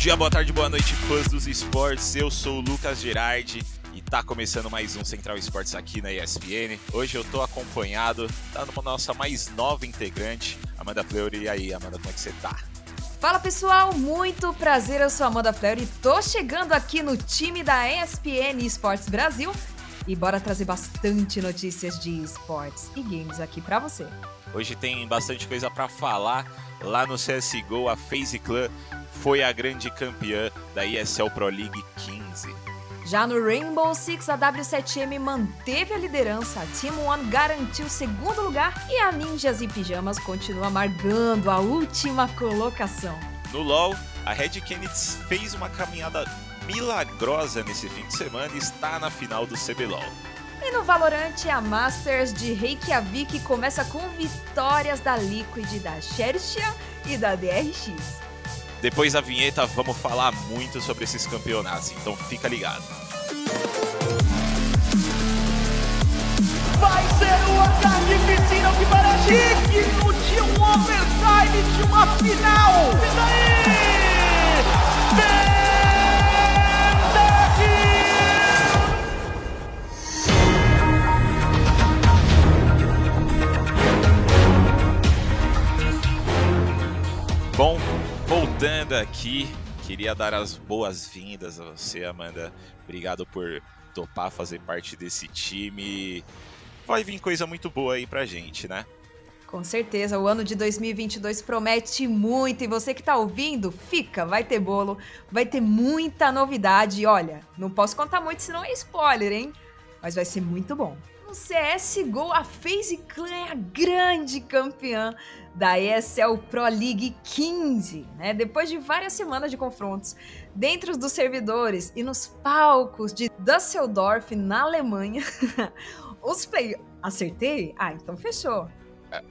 dia, boa tarde, boa noite, fãs dos esportes. Eu sou o Lucas Gerardi e tá começando mais um Central Esportes aqui na ESPN. Hoje eu tô acompanhado da nossa mais nova integrante, Amanda Fleury. E aí, Amanda, como é que você tá? Fala pessoal, muito prazer, eu sou a Amanda Fleury e tô chegando aqui no time da ESPN Esportes Brasil e bora trazer bastante notícias de esportes e games aqui para você. Hoje tem bastante coisa para falar. Lá no CSGO, a FaZe Clan foi a grande campeã da ESL Pro League 15. Já no Rainbow Six, a W7M manteve a liderança, a Team One garantiu o segundo lugar e a Ninjas e Pijamas continua amargando a última colocação. No LoL, a Red Kennedy fez uma caminhada milagrosa nesse fim de semana e está na final do CBLOL. E no Valorant, a Masters de Reykjavik começa com vitórias da Liquid, da Xerxia e da DRX. Depois da vinheta, vamos falar muito sobre esses campeonatos, então fica ligado. Vai ser o ataque piscina que parece digno de um overtime de uma final! E daí? Bom, voltando aqui, queria dar as boas-vindas a você, Amanda. Obrigado por topar fazer parte desse time. Vai vir coisa muito boa aí pra gente, né? Com certeza, o ano de 2022 promete muito e você que tá ouvindo, fica, vai ter bolo, vai ter muita novidade. Olha, não posso contar muito senão é spoiler, hein? Mas vai ser muito bom. No CSGO, a FaZe Clan é a grande campeã da ESL Pro League 15, né? Depois de várias semanas de confrontos dentro dos servidores e nos palcos de Düsseldorf, na Alemanha, os play... Acertei? Ah, então fechou.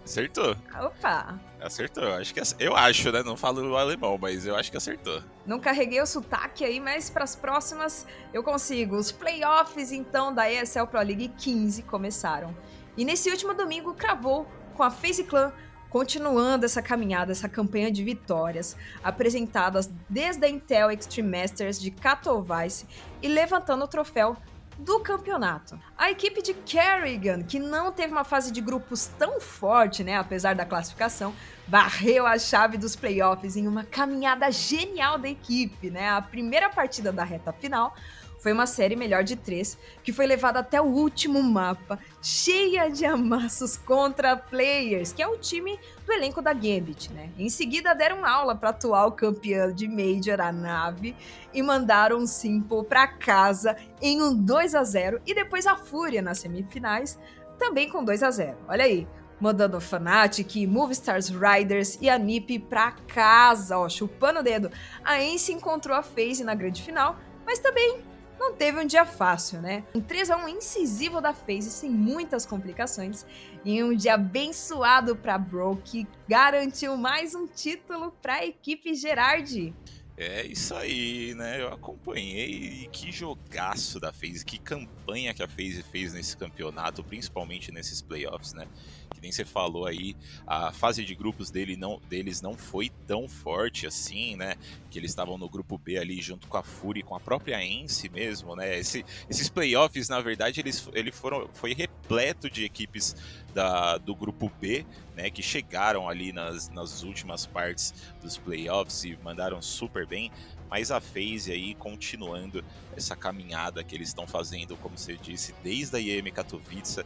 Acertou. Opa! Acertou. Acho que eu acho, né? Não falo alemão, mas eu acho que acertou. Não carreguei o sotaque aí, mas para as próximas eu consigo. Os playoffs então da ESL Pro League 15 começaram. E nesse último domingo cravou com a FaZe Clan continuando essa caminhada, essa campanha de vitórias apresentadas desde a Intel Extreme Masters de Katowice e levantando o troféu do campeonato. A equipe de Kerrigan, que não teve uma fase de grupos tão forte, né, apesar da classificação, varreu a chave dos playoffs em uma caminhada genial da equipe, né? A primeira partida da reta final foi uma série melhor de três, que foi levada até o último mapa, cheia de amassos contra players, que é o time do elenco da Gambit, né? Em seguida deram aula para atual campeã de Major, a nave, e mandaram um Simple para casa em um 2 a 0 e depois a Fúria nas semifinais, também com 2 a 0 Olha aí, mandando o Fnatic, Stars Riders e a NiP pra casa, ó, chupando o dedo. A Ence encontrou a FaZe na grande final, mas também não teve um dia fácil, né? Um 3x1 incisivo da FaZe sem muitas complicações e um dia abençoado para Bro que garantiu mais um título para a equipe Gerard. É isso aí, né? Eu acompanhei e que jogaço da FaZe, que campanha que a FaZe fez nesse campeonato, principalmente nesses playoffs, né? Que nem você falou aí, a fase de grupos dele não, deles não foi tão forte assim, né? Que eles estavam no grupo B ali junto com a Fury, com a própria Ence mesmo, né? Esse, esses playoffs, na verdade, eles ele foram foi repleto de equipes da, do grupo B, né, que chegaram ali nas, nas últimas partes dos playoffs e mandaram super bem, mas a FaZe aí continuando essa caminhada que eles estão fazendo, como você disse, desde a IEM Katowice,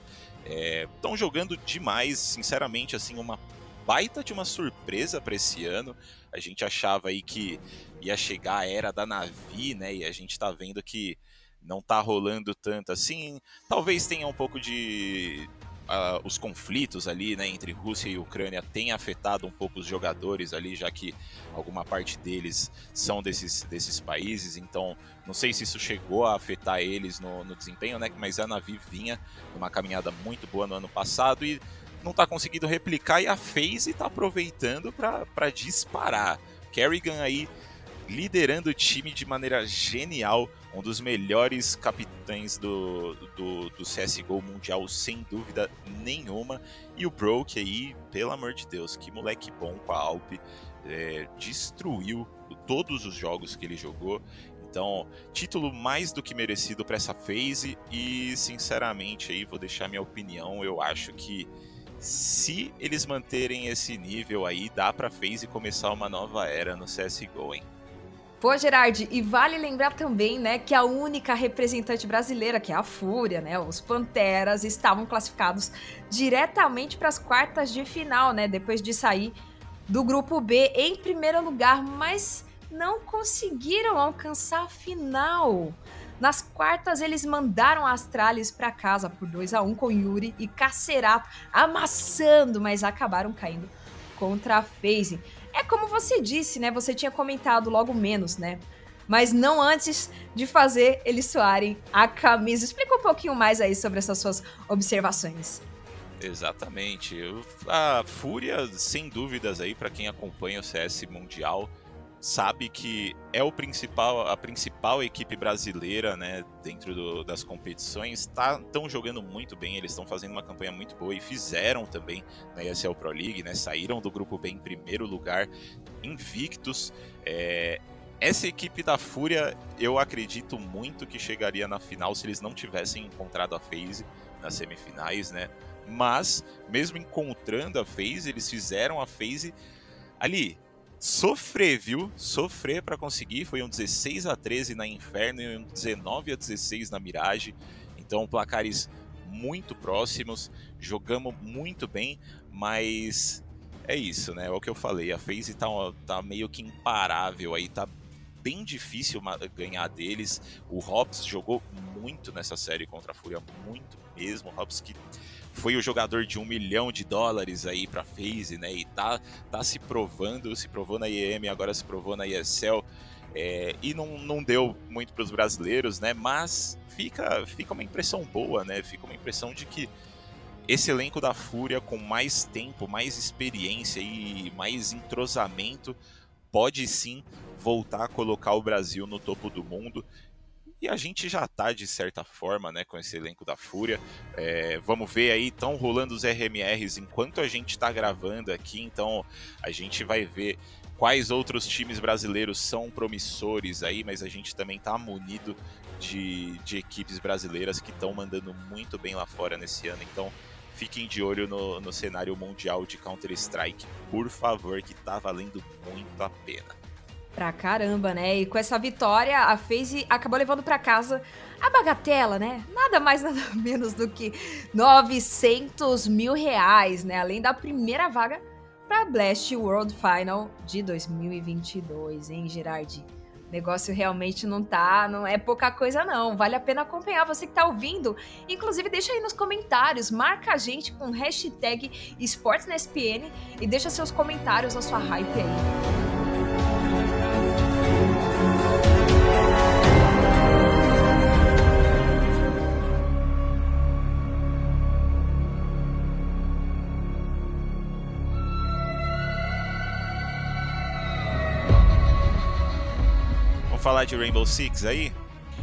estão é, jogando demais, sinceramente, assim, uma baita de uma surpresa para esse ano. A gente achava aí que ia chegar a era da Navi, né, e a gente está vendo que não tá rolando tanto assim. Talvez tenha um pouco de, uh, os conflitos ali né, entre Rússia e Ucrânia têm afetado um pouco os jogadores ali, já que alguma parte deles são desses, desses países, então não sei se isso chegou a afetar eles no, no desempenho, né? Mas a Navi vinha numa caminhada muito boa no ano passado e não está conseguindo replicar e a FaZe está aproveitando para disparar. Kerrigan aí liderando o time de maneira genial, um dos melhores capitães do, do, do CSGO mundial, sem dúvida nenhuma. E o Broke aí, pelo amor de Deus, que moleque bom com a Alp, é, destruiu todos os jogos que ele jogou. Então, título mais do que merecido para essa phase e, sinceramente, aí vou deixar minha opinião. Eu acho que se eles manterem esse nível aí, dá para phase começar uma nova era no CS:GO, hein? Pô, Gerard, e vale lembrar também, né, que a única representante brasileira, que é a Fúria, né, os Panteras, estavam classificados diretamente para as quartas de final, né, depois de sair do grupo B em primeiro lugar, mas não conseguiram alcançar a final. Nas quartas, eles mandaram a Astralis para casa por 2 a 1 com Yuri e Cacerato amassando, mas acabaram caindo contra a FaZe. É como você disse, né? Você tinha comentado logo menos, né? Mas não antes de fazer eles soarem a camisa. Explica um pouquinho mais aí sobre essas suas observações. Exatamente. A Fúria, sem dúvidas aí, para quem acompanha o CS Mundial, sabe que é o principal, a principal equipe brasileira, né, dentro do, das competições, estão tá, jogando muito bem, eles estão fazendo uma campanha muito boa e fizeram também na ESL Pro League, né, saíram do grupo B em primeiro lugar, invictos. É, essa equipe da Fúria, eu acredito muito que chegaria na final se eles não tivessem encontrado a FaZe nas semifinais, né? Mas, mesmo encontrando a FaZe, eles fizeram a FaZe ali, sofrer, viu? Sofrer para conseguir. Foi um 16 a 13 na Inferno e um 19 a 16 na Mirage. Então, placares muito próximos. Jogamos muito bem, mas é isso, né? É o que eu falei. A FaZe tá, tá meio que imparável aí, tá bem difícil ganhar deles. O Hobbs jogou muito nessa série contra a Fúria, muito mesmo. O Hobbs que foi o jogador de um milhão de dólares aí para FaZe, né? E tá, tá se provando, se provou na IEM, agora se provou na ESL. É, e não, não deu muito para os brasileiros, né? Mas fica, fica uma impressão boa, né? Fica uma impressão de que esse elenco da Fúria, com mais tempo, mais experiência e mais entrosamento, pode sim voltar a colocar o Brasil no topo do mundo. E a gente já tá, de certa forma, né, com esse elenco da Fúria. É, vamos ver aí, estão rolando os RMRs enquanto a gente está gravando aqui, então a gente vai ver quais outros times brasileiros são promissores aí, mas a gente também tá munido de, de equipes brasileiras que estão mandando muito bem lá fora nesse ano, então fiquem de olho no, no cenário mundial de Counter-Strike, por favor, que tá valendo muito a pena. Pra caramba, né? E com essa vitória, a FaZe acabou levando para casa a bagatela, né? Nada mais, nada menos do que 900 mil reais, né? Além da primeira vaga para Blast World Final de 2022, hein, Gerard? O negócio realmente não tá, não é pouca coisa não. Vale a pena acompanhar você que tá ouvindo. Inclusive, deixa aí nos comentários, marca a gente com hashtag EsportsNSPN e deixa seus comentários, a sua hype aí. Falar de Rainbow Six aí?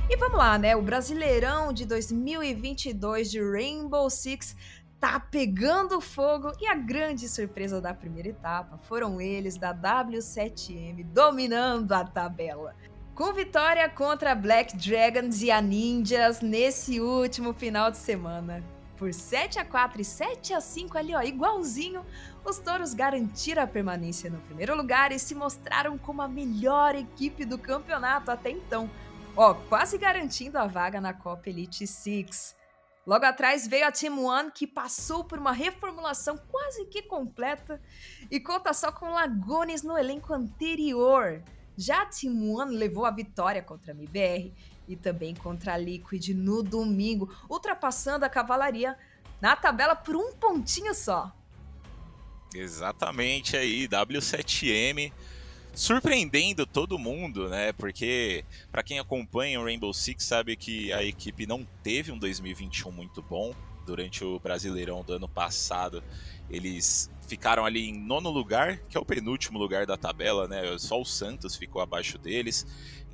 E vamos lá, né? O Brasileirão de 2022 de Rainbow Six tá pegando fogo e a grande surpresa da primeira etapa foram eles da W7M dominando a tabela. Com vitória contra Black Dragons e a Ninjas nesse último final de semana. Por 7 a 4 e 7 a 5 ali, ó, igualzinho os touros garantiram a permanência no primeiro lugar e se mostraram como a melhor equipe do campeonato até então, ó, quase garantindo a vaga na Copa Elite Six. Logo atrás veio a Team One, que passou por uma reformulação quase que completa e conta só com Lagones no elenco anterior. Já a Team One levou a vitória contra a MBR e também contra a Liquid no domingo, ultrapassando a cavalaria na tabela por um pontinho só. Exatamente aí, W7M surpreendendo todo mundo, né? Porque para quem acompanha o Rainbow Six sabe que a equipe não teve um 2021 muito bom durante o Brasileirão do ano passado. Eles ficaram ali em nono lugar, que é o penúltimo lugar da tabela, né? Só o Santos ficou abaixo deles.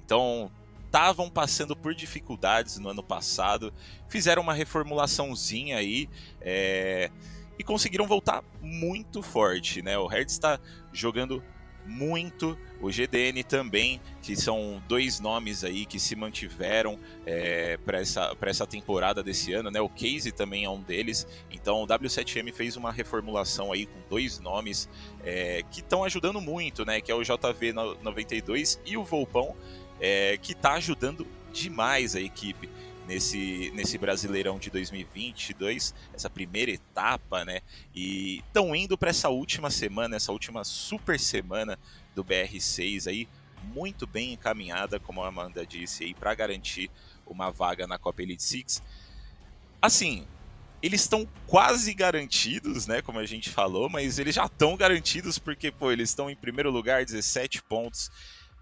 Então, estavam passando por dificuldades no ano passado, fizeram uma reformulaçãozinha aí, é e conseguiram voltar muito forte, né? O Hertz está jogando muito o GDN também, que são dois nomes aí que se mantiveram é, para essa, essa temporada desse ano, né? O Casey também é um deles. Então o W7M fez uma reformulação aí com dois nomes é, que estão ajudando muito, né? Que é o JV92 e o Volpão, é, que está ajudando demais a equipe nesse, nesse Brasileirão de 2022, essa primeira etapa, né? E estão indo para essa última semana, essa última super semana do BR6 aí, muito bem encaminhada, como a Amanda disse aí, para garantir uma vaga na Copa Elite Six. Assim, eles estão quase garantidos, né, como a gente falou, mas eles já estão garantidos porque, pô, eles estão em primeiro lugar, 17 pontos.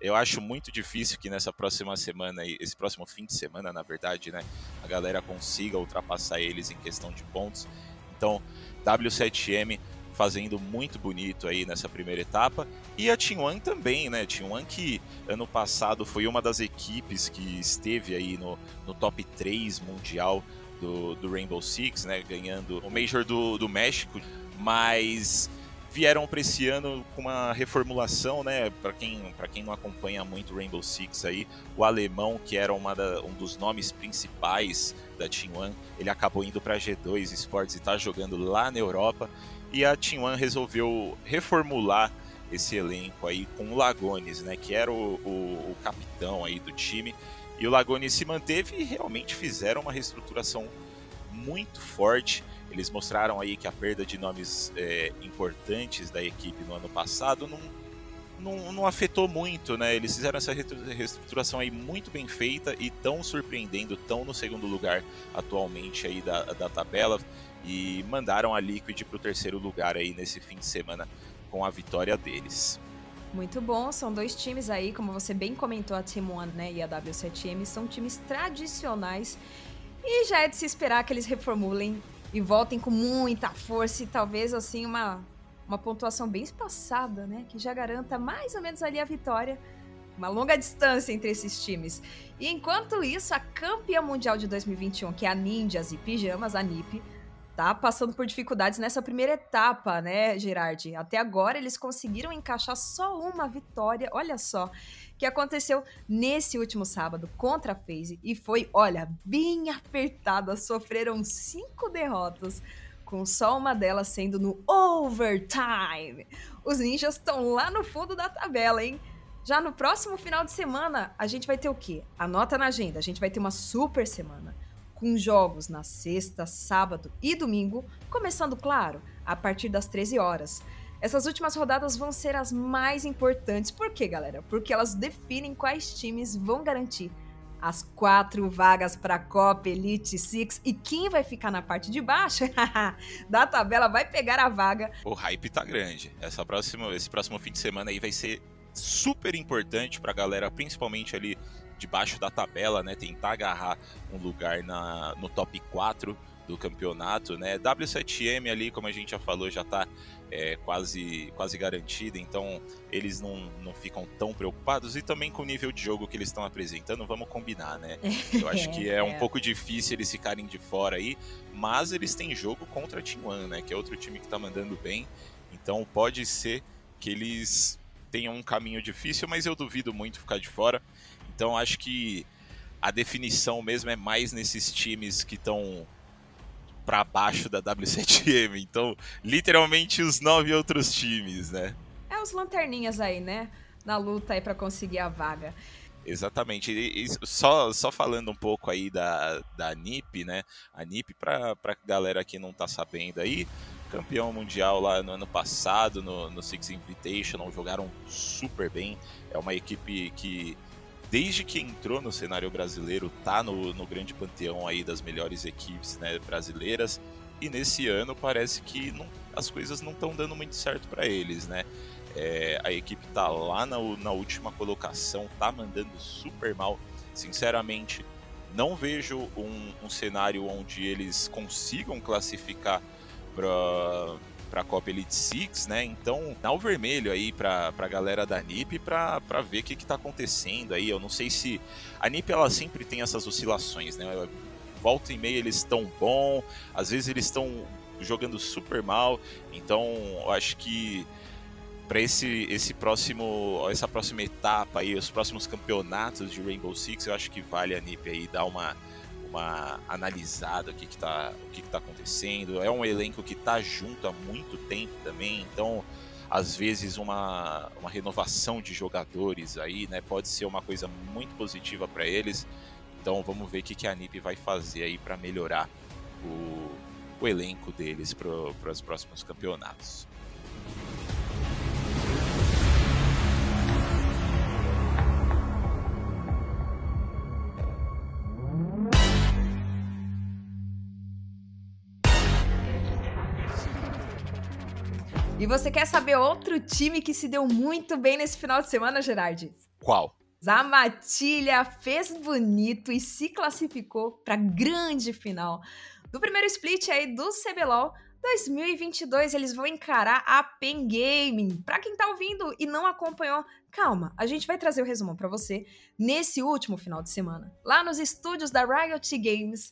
Eu acho muito difícil que nessa próxima semana, esse próximo fim de semana, na verdade, né, a galera consiga ultrapassar eles em questão de pontos. Então, W7M fazendo muito bonito aí nessa primeira etapa. E a T1 também, né? T1 que ano passado foi uma das equipes que esteve aí no, no top 3 mundial do, do Rainbow Six, né? Ganhando o Major do, do México, mas vieram para esse ano com uma reformulação, né? Para quem, quem não acompanha muito Rainbow Six aí, o alemão, que era uma da, um dos nomes principais da Team One, ele acabou indo para G2 Sports e está jogando lá na Europa. E a Team One resolveu reformular esse elenco aí com o Lagones, né? Que era o, o, o capitão aí do time. E o Lagones se manteve e realmente fizeram uma reestruturação muito forte eles mostraram aí que a perda de nomes é, importantes da equipe no ano passado não, não, não, afetou muito, né? Eles fizeram essa reestruturação aí muito bem feita e tão surpreendendo, tão no segundo lugar atualmente aí da, da tabela e mandaram a Liquid para o terceiro lugar aí nesse fim de semana com a vitória deles. Muito bom, são dois times aí, como você bem comentou, a Team One né, e a W7M, são times tradicionais e já é de se esperar que eles reformulem e voltem com muita força e talvez assim uma, uma pontuação bem espaçada, né? Que já garanta mais ou menos ali a vitória. Uma longa distância entre esses times. E enquanto isso, a campeã mundial de 2021, que é a Ninjas e Pijamas, a NiP, tá passando por dificuldades nessa primeira etapa, né, Gerard? Até agora eles conseguiram encaixar só uma vitória, olha só que aconteceu nesse último sábado contra a FaZe e foi, olha, bem apertada. Sofreram cinco derrotas, com só uma delas sendo no overtime. Os ninjas estão lá no fundo da tabela, hein? Já no próximo final de semana, a gente vai ter o quê? Anota na agenda, a gente vai ter uma super semana com jogos na sexta, sábado e domingo, começando, claro, a partir das 13 horas. Essas últimas rodadas vão ser as mais importantes. Por quê, galera? Porque elas definem quais times vão garantir as quatro vagas para a Copa Elite Six e quem vai ficar na parte de baixo da tabela vai pegar a vaga. O hype tá grande. Essa próxima, esse próximo fim de semana aí vai ser super importante para a galera, principalmente ali debaixo da tabela, né? Tentar agarrar um lugar na, no top 4 do campeonato, né? W7M ali, como a gente já falou, já está é, quase, quase garantida, então eles não, não ficam tão preocupados. E também com o nível de jogo que eles estão apresentando, vamos combinar, né? Eu acho que é um é. pouco difícil eles ficarem de fora aí, mas eles têm jogo contra a Team One, né? Que é outro time que está mandando bem. Então pode ser que eles tenham um caminho difícil, mas eu duvido muito ficar de fora. Então acho que a definição mesmo é mais nesses times que estão para baixo da W7M. Então, literalmente os nove outros times, né? É os lanterninhas aí, né? Na luta aí para conseguir a vaga. Exatamente. E, e, só, só falando um pouco aí da, da NIP, né? A NIP, para pra galera que não tá sabendo aí, campeão mundial lá no ano passado, no, no Six Invitational, jogaram super bem. É uma equipe que desde que entrou no cenário brasileiro, tá no, no grande panteão aí das melhores equipes né, brasileiras. E nesse ano parece que não, as coisas não estão dando muito certo para eles, né? É, a equipe tá lá na, na última colocação, tá mandando super mal. Sinceramente, não vejo um, um cenário onde eles consigam classificar para para a Copa Elite Six, né? Então, dá o vermelho aí para a galera da NiP para ver o que está acontecendo aí. Eu não sei se a NiP ela sempre tem essas oscilações, né? Volta e meia eles estão bom, às vezes eles estão jogando super mal. Então, eu acho que para esse, esse próximo, essa próxima etapa aí, os próximos campeonatos de Rainbow Six, eu acho que vale a NiP aí dar uma, uma analisada o que que tá, o que que tá acontecendo. É um elenco que tá junto há muito tempo também, então às vezes uma, uma renovação de jogadores aí, né, pode ser uma coisa muito positiva para eles. Então vamos ver o que, que a NiP vai fazer aí para melhorar o, o elenco deles para os próximos campeonatos. E você quer saber outro time que se deu muito bem nesse final de semana, Gerard? Qual? A Matilha fez bonito e se classificou para a grande final do primeiro split aí do CBLOL 2022. Eles vão encarar a Pen Gaming. Para quem tá ouvindo e não acompanhou, calma, a gente vai trazer o resumo para você nesse último final de semana. Lá nos estúdios da Riot Games,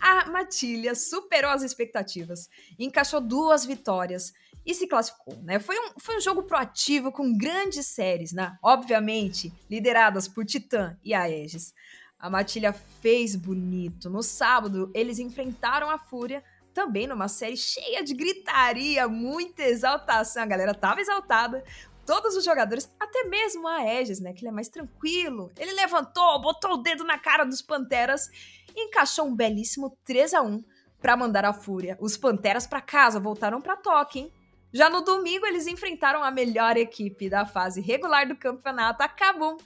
a Matilha superou as expectativas, encaixou duas vitórias e se classificou, né? Foi um, foi um jogo proativo com grandes séries, né? Obviamente, lideradas por Titã e Aegis. A Matilha fez bonito. No sábado, eles enfrentaram a Fúria, também numa série cheia de gritaria, muita exaltação. A galera tava exaltada. Todos os jogadores, até mesmo a Aegis, né? Que ele é mais tranquilo. Ele levantou, botou o dedo na cara dos Panteras e encaixou um belíssimo 3 a 1 para mandar a Fúria. Os Panteras para casa, voltaram para toque, hein? Já no domingo, eles enfrentaram a melhor equipe da fase regular do campeonato, a Kabum.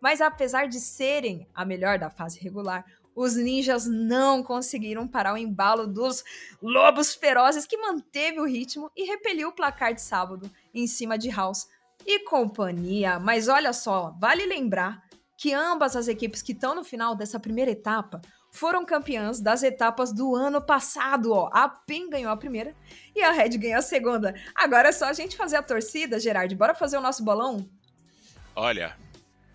Mas apesar de serem a melhor da fase regular, os ninjas não conseguiram parar o embalo dos lobos ferozes que manteve o ritmo e repeliu o placar de sábado em cima de House e companhia. Mas olha só, vale lembrar que ambas as equipes que estão no final dessa primeira etapa foram campeãs das etapas do ano passado, ó. A PEN ganhou a primeira e a Red ganhou a segunda. Agora é só a gente fazer a torcida, Gerard. Bora fazer o nosso bolão? Olha,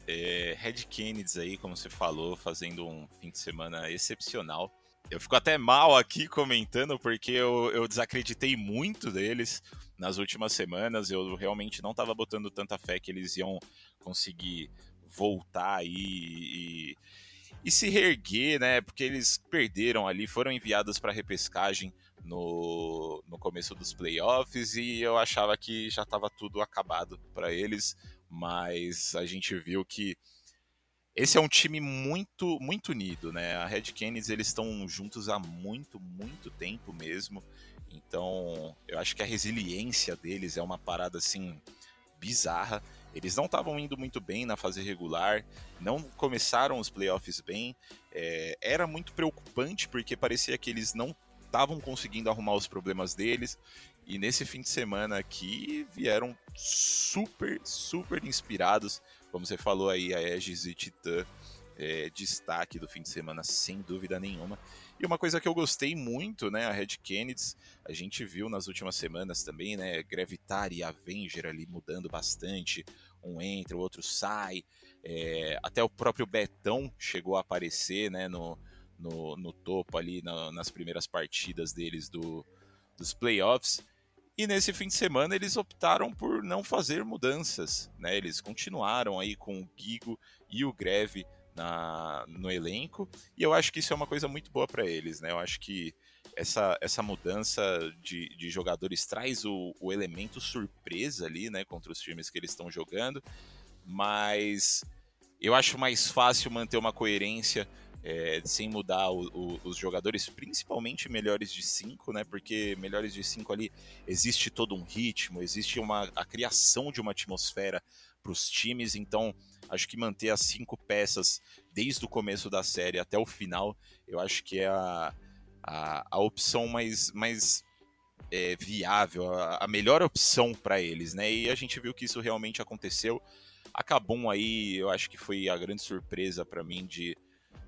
é, Red Kennedy aí, como você falou, fazendo um fim de semana excepcional. Eu fico até mal aqui comentando porque eu, eu desacreditei muito deles nas últimas semanas. Eu realmente não estava botando tanta fé que eles iam conseguir voltar aí e, e se reerguer, né? Porque eles perderam ali, foram enviados para repescagem no, no começo dos playoffs e eu achava que já estava tudo acabado para eles, mas a gente viu que esse é um time muito muito unido, né? A Red Canids eles estão juntos há muito muito tempo mesmo, então eu acho que a resiliência deles é uma parada assim bizarra eles não estavam indo muito bem na fase regular, não começaram os playoffs bem. É, era muito preocupante porque parecia que eles não estavam conseguindo arrumar os problemas deles. E nesse fim de semana aqui vieram super, super inspirados. Como você falou aí, a Aegis e Titã, é, destaque do fim de semana, sem dúvida nenhuma. E uma coisa que eu gostei muito, né, a Red Kennedy, a gente viu nas últimas semanas também, né, Gravitar e Avenger ali mudando bastante, um entra, o outro sai, é, até o próprio Betão chegou a aparecer, né, no, no, no topo ali, na, nas primeiras partidas deles do, dos playoffs, e nesse fim de semana eles optaram por não fazer mudanças, né, eles continuaram aí com o Gigo e o Greve na, no elenco, e eu acho que isso é uma coisa muito boa para eles, né? Eu acho que essa, essa mudança de, de jogadores traz o, o elemento surpresa ali, né, contra os times que eles estão jogando, mas eu acho mais fácil manter uma coerência é, sem mudar o, o, os jogadores, principalmente melhores de 5, né? Porque melhores de 5 ali existe todo um ritmo, existe uma, a criação de uma atmosfera para os times, então Acho que manter as cinco peças desde o começo da série até o final, eu acho que é a, a, a opção mais, mais é, viável, a, a, melhor opção para eles, né? E a gente viu que isso realmente aconteceu. A Kabum aí, eu acho que foi a grande surpresa para mim de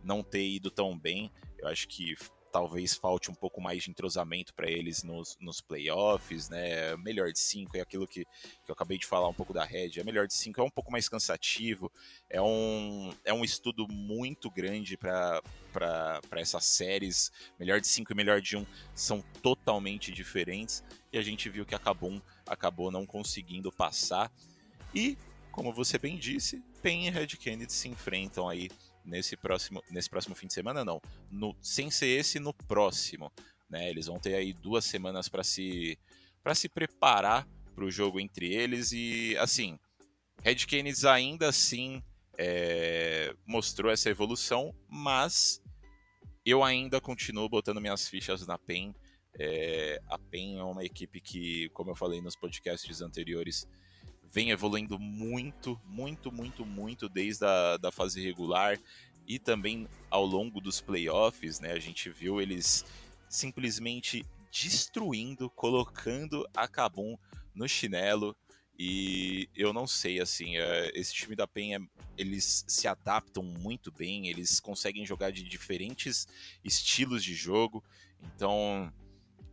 não ter ido tão bem. Eu acho que talvez falte um pouco mais de entrosamento para eles nos, nos playoffs, né? Melhor de cinco é aquilo que, que eu acabei de falar um pouco da Red. É melhor de cinco é um pouco mais cansativo, é um, é um estudo muito grande para essas séries. Melhor de cinco e melhor de um são totalmente diferentes e a gente viu que a Kabum acabou não conseguindo passar. E, como você bem disse, PEN e Red Kennedy se enfrentam aí nesse próximo, nesse próximo fim de semana, não. No, sem ser esse, no próximo. Né? Eles vão ter aí duas semanas para se, se preparar para o jogo entre eles. E, assim, Red Kennedy ainda assim é, mostrou essa evolução, mas eu ainda continuo botando minhas fichas na PEN. É, a PEN é uma equipe que, como eu falei nos podcasts anteriores, vem evoluindo muito, muito, muito, muito desde a da fase regular e também ao longo dos playoffs, né? A gente viu eles simplesmente destruindo, colocando a Kabum no chinelo. E eu não sei, assim, é, esse time da Penha, eles se adaptam muito bem, eles conseguem jogar de diferentes estilos de jogo. Então,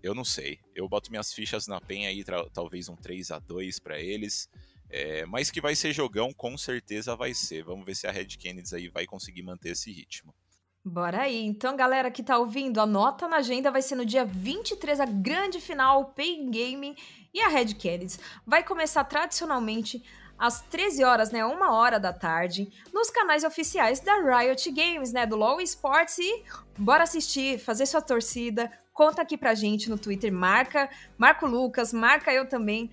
eu não sei. Eu boto minhas fichas na Penha aí, talvez um 3 a 2 para eles. É, mas que vai ser jogão, com certeza vai ser. Vamos ver se a Red Kennedy aí vai conseguir manter esse ritmo. Bora aí. Então, galera que tá ouvindo, anota na agenda, vai ser no dia 23 a grande final, Pay Game e a Red Kennedy. Vai começar tradicionalmente às 13 horas, né, uma hora da tarde, nos canais oficiais da Riot Games, né, do LoL Sports e bora assistir, fazer sua torcida, conta aqui pra gente no Twitter, marca, marca o Lucas, marca eu também,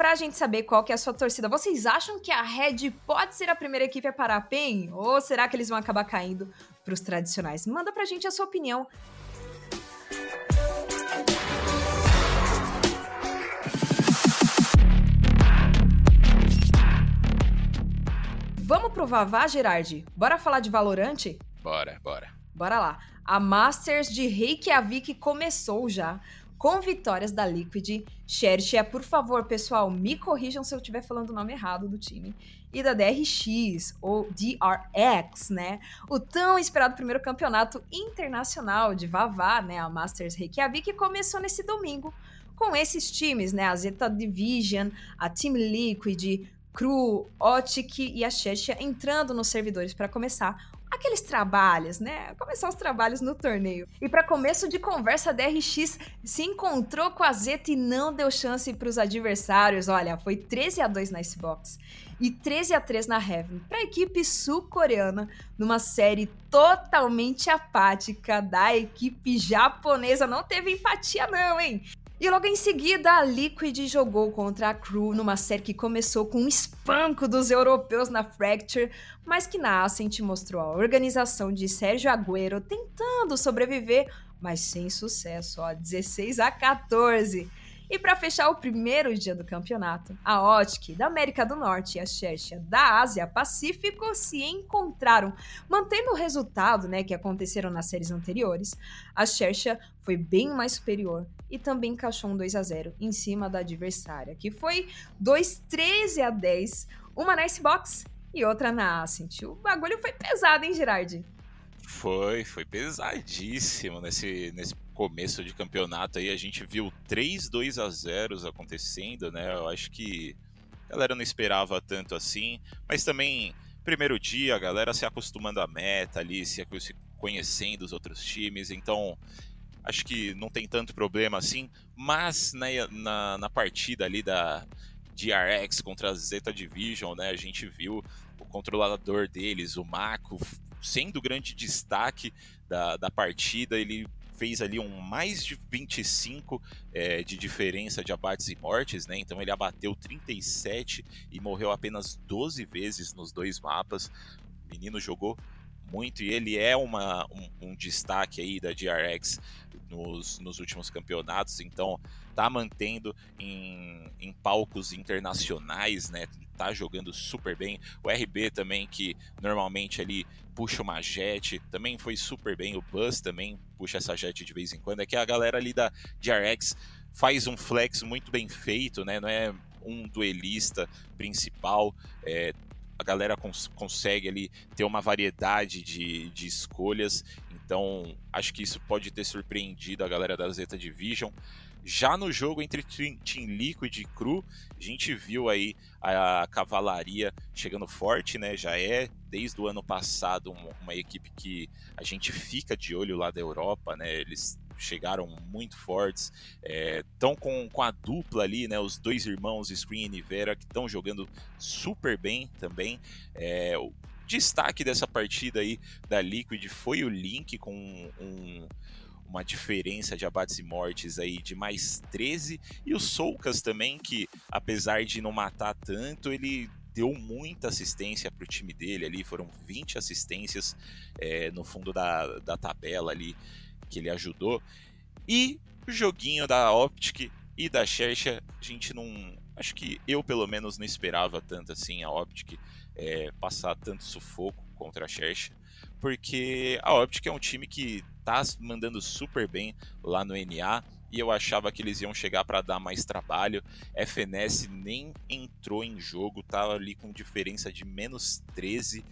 pra gente saber qual que é a sua torcida. Vocês acham que a Red pode ser a primeira equipe a parar a PEN? Ou será que eles vão acabar caindo pros tradicionais? Manda pra gente a sua opinião. Vamos pro Vavá, Gerard? Bora falar de Valorante? Bora, bora. Bora lá. A Masters de Reykjavik começou já com vitórias da Liquid. Xerxia, por favor, pessoal, me corrijam se eu estiver falando o nome errado do time. E da DRX, ou DRX, né? O tão esperado primeiro campeonato internacional de Vavá, né? A Masters Reykjavik, começou nesse domingo com esses times, né? A Zeta Division, a Team Liquid, Cru, Otic e a Xerxia entrando nos servidores para começar aqueles trabalhos, né? Começar os trabalhos no torneio. E para começo de conversa, a DRX se encontrou com a Zeta e não deu chance para os adversários. Olha, foi 13 a 2 na Icebox e 13 a 3 na Heaven para a equipe sul-coreana numa série totalmente apática da equipe japonesa. Não teve empatia não, hein? E logo em seguida, a Liquid jogou contra a Crew numa série que começou com um espanco dos europeus na Fracture, mas que na Ascent mostrou a organização de Sérgio Agüero tentando sobreviver, mas sem sucesso, ó, 16 a 14. E para fechar o primeiro dia do campeonato, a OTIC da América do Norte e a Xerxia da Ásia Pacífico se encontraram, mantendo o resultado né, que aconteceram nas séries anteriores. A Xerxia foi bem mais superior e também encaixou um 2 a 0 em cima da adversária, que foi 2 13 a 10, uma na Icebox e outra na Ascent. O bagulho foi pesado, hein, Gerard? Foi, foi pesadíssimo nesse, nesse começo de campeonato aí. A gente viu três 2 a 0 acontecendo, né? Eu acho que a galera não esperava tanto assim, mas também primeiro dia, a galera se acostumando à meta ali, se conhecendo os outros times, então acho que não tem tanto problema assim, mas na, na, na partida ali da DRX contra a Zeta Division, né, a gente viu o controlador deles, o Mako, sendo grande destaque da, da partida, ele fez ali um mais de 25 é, de diferença de abates e mortes, né? Então ele abateu 37 e morreu apenas 12 vezes nos dois mapas. O menino jogou muito e ele é uma, um, um destaque aí da DRX nos, nos últimos campeonatos, então tá mantendo em, em palcos internacionais, né? Tá jogando super bem. O RB também, que normalmente ali puxa uma jet, também foi super bem. O Buzz também puxa essa jet de vez em quando. É que a galera ali da DRX faz um flex muito bem feito, né? Não é um duelista principal. É, a galera cons consegue ali ter uma variedade de, de escolhas. Então, acho que isso pode ter surpreendido a galera da Zeta Division. Já no jogo entre Team Liquid e Cru, a gente viu aí a cavalaria chegando forte, né? Já é desde o ano passado uma equipe que a gente fica de olho lá da Europa, né? Eles chegaram muito fortes, estão é, com, com a dupla ali, né? Os dois irmãos Screen e Nivera que estão jogando super bem também. É, o destaque dessa partida aí da Liquid foi o Link com um, uma diferença de abates e mortes aí de mais 13 e o Soukas também que apesar de não matar tanto ele deu muita assistência para o time dele ali foram 20 assistências é, no fundo da, da tabela ali que ele ajudou. E o joguinho da Optic e da Xerxa, a gente não. Acho que eu, pelo menos, não esperava tanto assim a Optic é, passar tanto sufoco contra a Xerxa, porque a Optic é um time que tá mandando super bem lá no NA e eu achava que eles iam chegar para dar mais trabalho. FNS nem entrou em jogo, tava ali com diferença de menos 13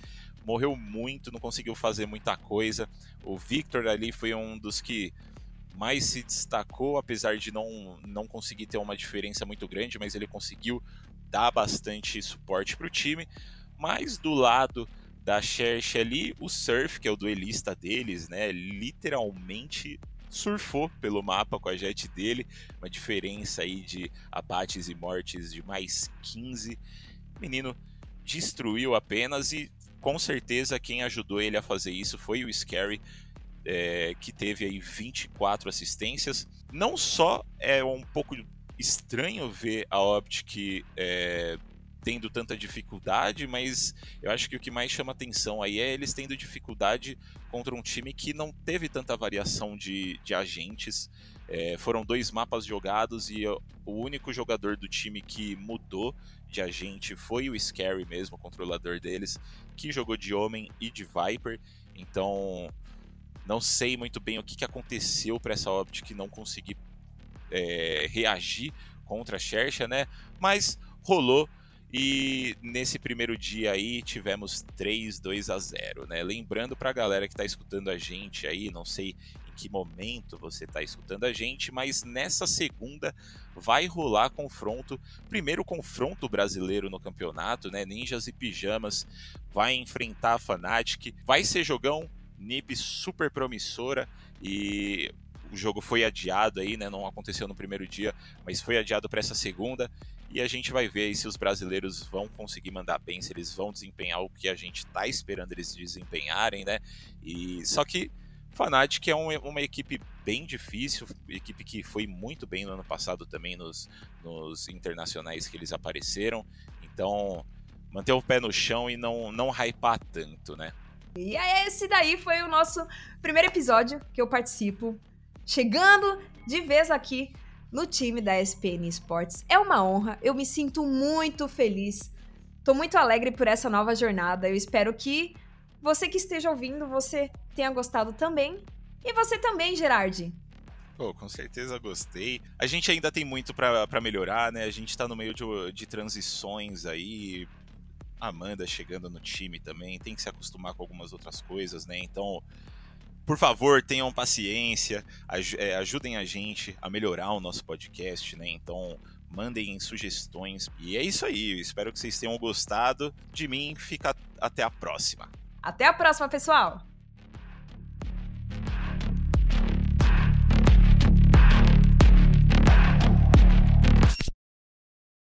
morreu muito, não conseguiu fazer muita coisa. O Victor ali foi um dos que mais se destacou, apesar de não, não conseguir ter uma diferença muito grande, mas ele conseguiu dar bastante suporte para o time. Mas do lado da Cherche ali, o Surf, que é o duelista deles, né, literalmente surfou pelo mapa com a jet dele, uma diferença aí de abates e mortes de mais 15. O menino destruiu apenas e com certeza quem ajudou ele a fazer isso foi o Scary, é, que teve aí 24 assistências. Não só é um pouco estranho ver a Optic é, tendo tanta dificuldade, mas eu acho que o que mais chama atenção aí é eles tendo dificuldade contra um time que não teve tanta variação de, de agentes. É, foram dois mapas jogados e o único jogador do time que mudou de agente foi o Scary mesmo, o controlador deles, que jogou de Homem e de Viper. Então, não sei muito bem o que, que aconteceu para essa Optic não conseguir é, reagir contra a Xerxa, né? Mas rolou. E nesse primeiro dia aí tivemos 3 2 a 0, né? Lembrando para a galera que está escutando a gente aí, não sei em que momento você está escutando a gente, mas nessa segunda vai rolar confronto, primeiro confronto brasileiro no campeonato, né? Ninjas e Pijamas vai enfrentar a Fnatic, vai ser jogão, NiP super promissora e o jogo foi adiado aí, né? Não aconteceu no primeiro dia, mas foi adiado para essa segunda. E a gente vai ver se os brasileiros vão conseguir mandar bem, se eles vão desempenhar o que a gente está esperando eles desempenharem, né? E só que Fnatic é um, uma equipe bem difícil, equipe que foi muito bem no ano passado também nos, nos internacionais que eles apareceram. Então, manter o pé no chão e não, não hypar tanto, né? E esse daí foi o nosso primeiro episódio que eu participo. Chegando de vez aqui no time da SPN Esportes. É uma honra, eu me sinto muito feliz. Tô muito alegre por essa nova jornada. Eu espero que você que esteja ouvindo, você tenha gostado também. E você também, Gerard. Pô, com certeza gostei. A gente ainda tem muito para melhorar, né? A gente tá no meio de, de transições aí. Amanda chegando no time também, tem que se acostumar com algumas outras coisas, né? Então, por favor, tenham paciência, é, ajudem a gente a melhorar o nosso podcast, né? Então, mandem sugestões. E é isso aí. Espero que vocês tenham gostado. De mim, fica até a próxima. Até a próxima, pessoal!